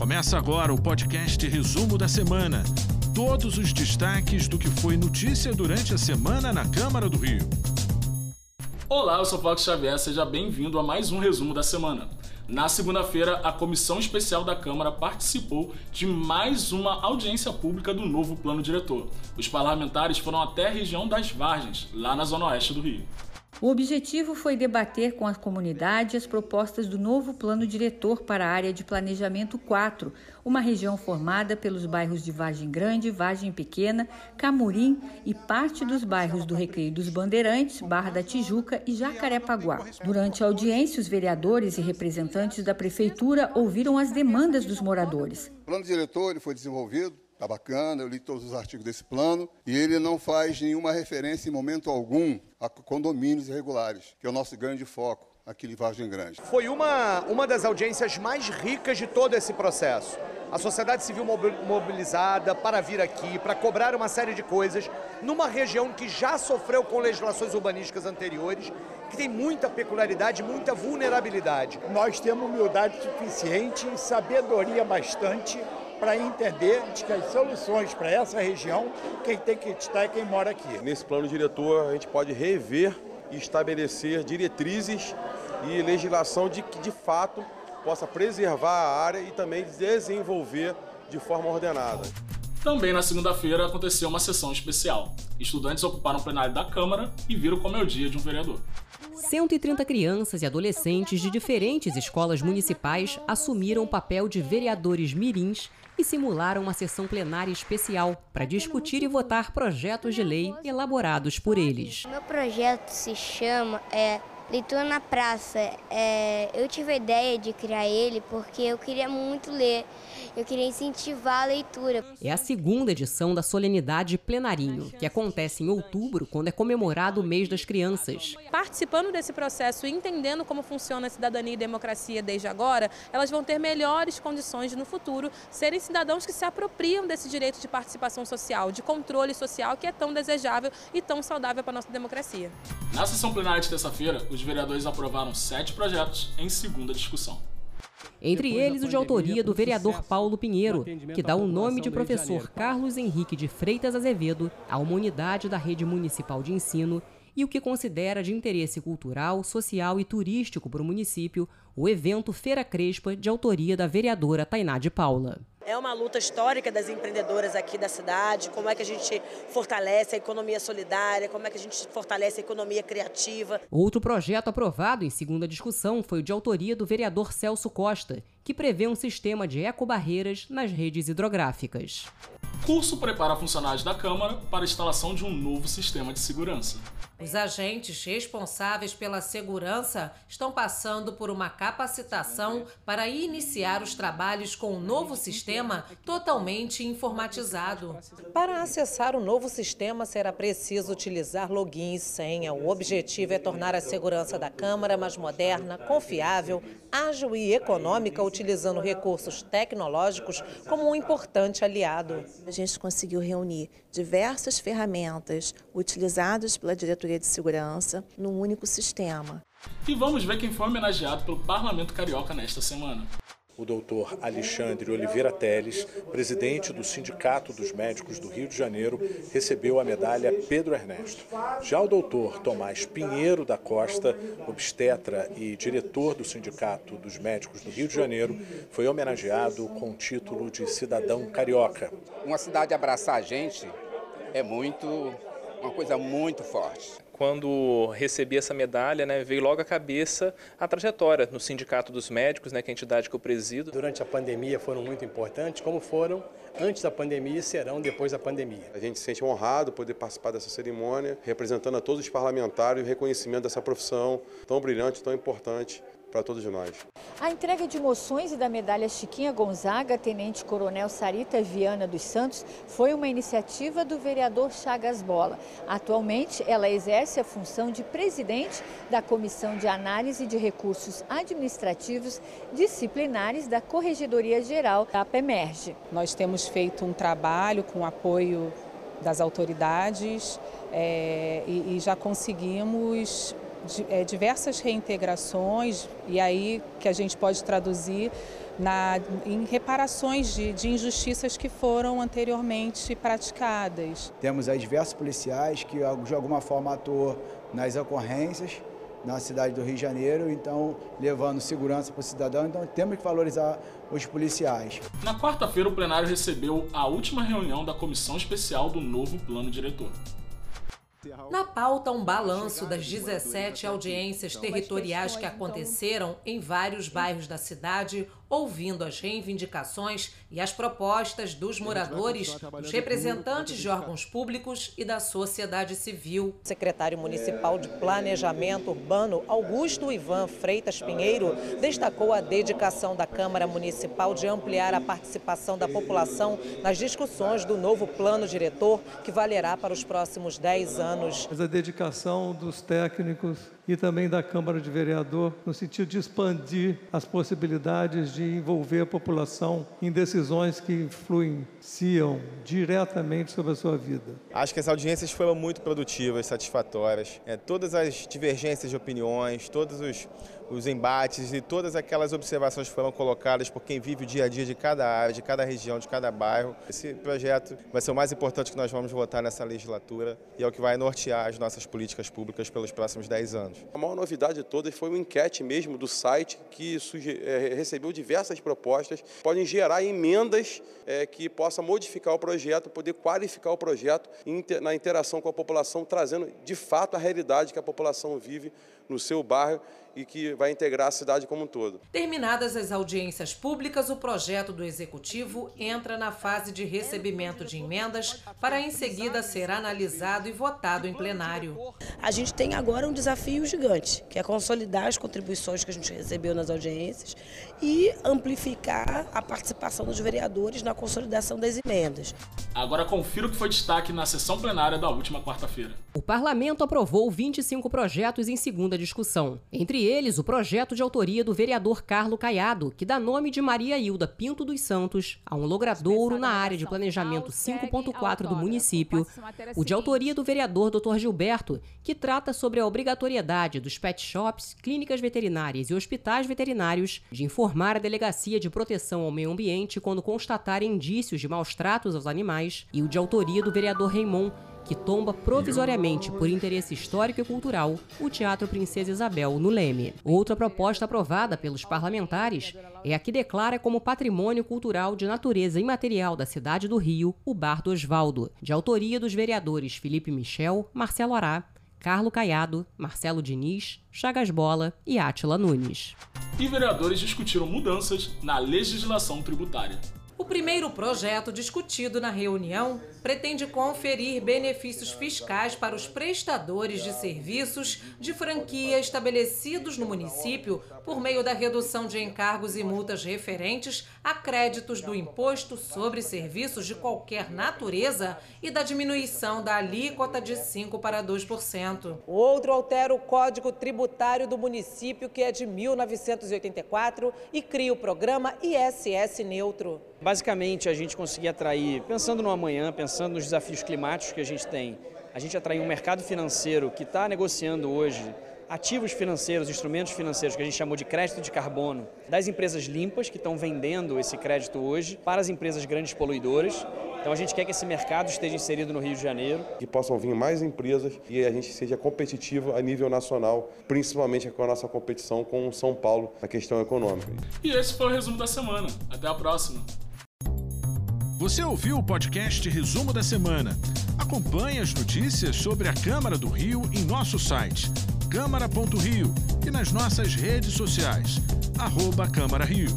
Começa agora o podcast Resumo da Semana. Todos os destaques do que foi notícia durante a semana na Câmara do Rio. Olá, eu sou Fox Xavier, seja bem-vindo a mais um resumo da semana. Na segunda-feira, a Comissão Especial da Câmara participou de mais uma audiência pública do novo plano diretor. Os parlamentares foram até a região das Vargens, lá na zona oeste do Rio. O objetivo foi debater com a comunidade as propostas do novo plano diretor para a área de planejamento 4, uma região formada pelos bairros de Vargem Grande, Vargem Pequena, Camurim e parte dos bairros do Recreio dos Bandeirantes, Barra da Tijuca e Jacarepaguá. Durante a audiência, os vereadores e representantes da prefeitura ouviram as demandas dos moradores. O plano diretor foi desenvolvido Está bacana, eu li todos os artigos desse plano e ele não faz nenhuma referência em momento algum a condomínios irregulares, que é o nosso grande foco aqui em Vargem Grande. Foi uma, uma das audiências mais ricas de todo esse processo. A sociedade civil mobilizada para vir aqui, para cobrar uma série de coisas, numa região que já sofreu com legislações urbanísticas anteriores, que tem muita peculiaridade, muita vulnerabilidade. Nós temos humildade suficiente, sabedoria bastante para entender de que as soluções para essa região, quem tem que estar é quem mora aqui. Nesse plano diretor, a gente pode rever e estabelecer diretrizes e legislação de que, de fato, possa preservar a área e também desenvolver de forma ordenada. Também na segunda-feira aconteceu uma sessão especial. Estudantes ocuparam o plenário da Câmara e viram como é o dia de um vereador. 130 crianças e adolescentes de diferentes escolas municipais assumiram o papel de vereadores mirins e simularam uma sessão plenária especial para discutir e votar projetos de lei elaborados por eles. Meu projeto se chama é, Leitura na Praça. É, eu tive a ideia de criar ele porque eu queria muito ler eu queria incentivar a leitura. É a segunda edição da Solenidade Plenarinho, que acontece em outubro, quando é comemorado o mês das crianças. Participando desse processo e entendendo como funciona a cidadania e democracia desde agora, elas vão ter melhores condições de, no futuro, serem cidadãos que se apropriam desse direito de participação social, de controle social que é tão desejável e tão saudável para a nossa democracia. Na sessão plenária de terça-feira, os vereadores aprovaram sete projetos em segunda discussão. Entre eles, o de autoria do vereador Paulo Pinheiro, que dá o nome de professor Carlos Henrique de Freitas Azevedo a uma unidade da rede municipal de ensino e o que considera de interesse cultural, social e turístico para o município o evento Feira Crespa, de autoria da vereadora Tainá de Paula. É uma luta histórica das empreendedoras aqui da cidade, como é que a gente fortalece a economia solidária, como é que a gente fortalece a economia criativa. Outro projeto aprovado em segunda discussão foi o de autoria do vereador Celso Costa, que prevê um sistema de ecobarreiras nas redes hidrográficas. Curso prepara funcionários da Câmara para a instalação de um novo sistema de segurança. Os agentes responsáveis pela segurança estão passando por uma capacitação para iniciar os trabalhos com o um novo sistema totalmente informatizado. Para acessar o novo sistema, será preciso utilizar login e senha. O objetivo é tornar a segurança da Câmara mais moderna, confiável, ágil e econômica, utilizando recursos tecnológicos como um importante aliado. A gente conseguiu reunir diversas ferramentas utilizadas pela diretoria de segurança num único sistema. E vamos ver quem foi homenageado pelo Parlamento Carioca nesta semana o doutor Alexandre Oliveira Teles, presidente do Sindicato dos Médicos do Rio de Janeiro, recebeu a medalha Pedro Ernesto. Já o doutor Tomás Pinheiro da Costa, obstetra e diretor do Sindicato dos Médicos do Rio de Janeiro, foi homenageado com o título de cidadão carioca. Uma cidade abraçar a gente é muito uma coisa muito forte. Quando recebi essa medalha, né, veio logo à cabeça a trajetória no Sindicato dos Médicos, né, que é a entidade que eu presido. Durante a pandemia foram muito importantes, como foram antes da pandemia e serão depois da pandemia. A gente se sente honrado poder participar dessa cerimônia, representando a todos os parlamentares e o reconhecimento dessa profissão tão brilhante, tão importante para todos nós. A entrega de moções e da medalha Chiquinha Gonzaga, Tenente Coronel Sarita Viana dos Santos, foi uma iniciativa do vereador Chagas Bola. Atualmente, ela exerce a função de presidente da Comissão de Análise de Recursos Administrativos Disciplinares da Corregedoria Geral da PEMERGE. Nós temos feito um trabalho com apoio das autoridades é, e, e já conseguimos diversas reintegrações, e aí que a gente pode traduzir na, em reparações de, de injustiças que foram anteriormente praticadas. Temos aí diversos policiais que de alguma forma atuam nas ocorrências na cidade do Rio de Janeiro, então levando segurança para o cidadão, então temos que valorizar os policiais. Na quarta-feira, o plenário recebeu a última reunião da comissão especial do novo plano diretor. Na pauta, um balanço das 17 audiências territoriais que aconteceram em vários bairros da cidade, ouvindo as reivindicações e as propostas dos moradores, dos representantes de órgãos públicos e da sociedade civil. O secretário municipal de Planejamento Urbano, Augusto Ivan Freitas Pinheiro, destacou a dedicação da Câmara Municipal de ampliar a participação da população nas discussões do novo plano diretor, que valerá para os próximos 10 anos. Mas a dedicação dos técnicos e também da Câmara de Vereador, no sentido de expandir as possibilidades de envolver a população em decisões que influenciam diretamente sobre a sua vida. Acho que as audiências foram muito produtivas, satisfatórias. É, todas as divergências de opiniões, todos os, os embates e todas aquelas observações foram colocadas por quem vive o dia a dia de cada área, de cada região, de cada bairro. Esse projeto vai ser o mais importante que nós vamos votar nessa legislatura e é o que vai nortear as nossas políticas públicas pelos próximos 10 anos. A maior novidade de todas foi uma enquete mesmo do site que é, recebeu diversas propostas, podem gerar emendas é, que possa modificar o projeto, poder qualificar o projeto na interação com a população, trazendo de fato a realidade que a população vive no seu bairro e que vai integrar a cidade como um todo. Terminadas as audiências públicas, o projeto do Executivo entra na fase de recebimento de emendas para em seguida ser analisado e votado em plenário. A gente tem agora um desafio gigante, que é consolidar as contribuições que a gente recebeu nas audiências e amplificar a participação dos vereadores na consolidação das emendas. Agora confira o que foi destaque na sessão plenária da última quarta-feira. O parlamento aprovou 25 projetos em segunda discussão. Entre eles, o projeto de autoria do vereador Carlo Caiado, que dá nome de Maria Hilda Pinto dos Santos a um logradouro na área de planejamento 5.4 do município. O de autoria do vereador Dr. Gilberto, que trata sobre a obrigatoriedade dos pet shops, clínicas veterinárias e hospitais veterinários de informar a Delegacia de Proteção ao Meio Ambiente quando constatarem indícios de maus tratos aos animais. E o de autoria do vereador Raimon, que tomba provisoriamente por interesse histórico e cultural o Teatro Princesa Isabel no Leme. Outra proposta aprovada pelos parlamentares é a que declara como patrimônio cultural de natureza imaterial da cidade do Rio o Bar do Osvaldo, de autoria dos vereadores Felipe Michel, Marcelo Ará, Carlo Caiado, Marcelo Diniz, Chagas Bola e Átila Nunes. E vereadores discutiram mudanças na legislação tributária. O primeiro projeto discutido na reunião pretende conferir benefícios fiscais para os prestadores de serviços de franquia estabelecidos no município por meio da redução de encargos e multas referentes a créditos do imposto sobre serviços de qualquer natureza e da diminuição da alíquota de 5 para 2%. O outro altera o Código Tributário do município, que é de 1984, e cria o programa ISS Neutro. Basicamente, a gente conseguir atrair, pensando no amanhã, pensando nos desafios climáticos que a gente tem, a gente atrair um mercado financeiro que está negociando hoje ativos financeiros, instrumentos financeiros que a gente chamou de crédito de carbono, das empresas limpas que estão vendendo esse crédito hoje para as empresas grandes poluidoras. Então a gente quer que esse mercado esteja inserido no Rio de Janeiro. Que possam vir mais empresas e a gente seja competitivo a nível nacional, principalmente com a nossa competição com o São Paulo na questão econômica. E esse foi o resumo da semana. Até a próxima. Você ouviu o podcast Resumo da Semana. Acompanhe as notícias sobre a Câmara do Rio em nosso site câmara.rio e nas nossas redes sociais, arroba Câmara Rio.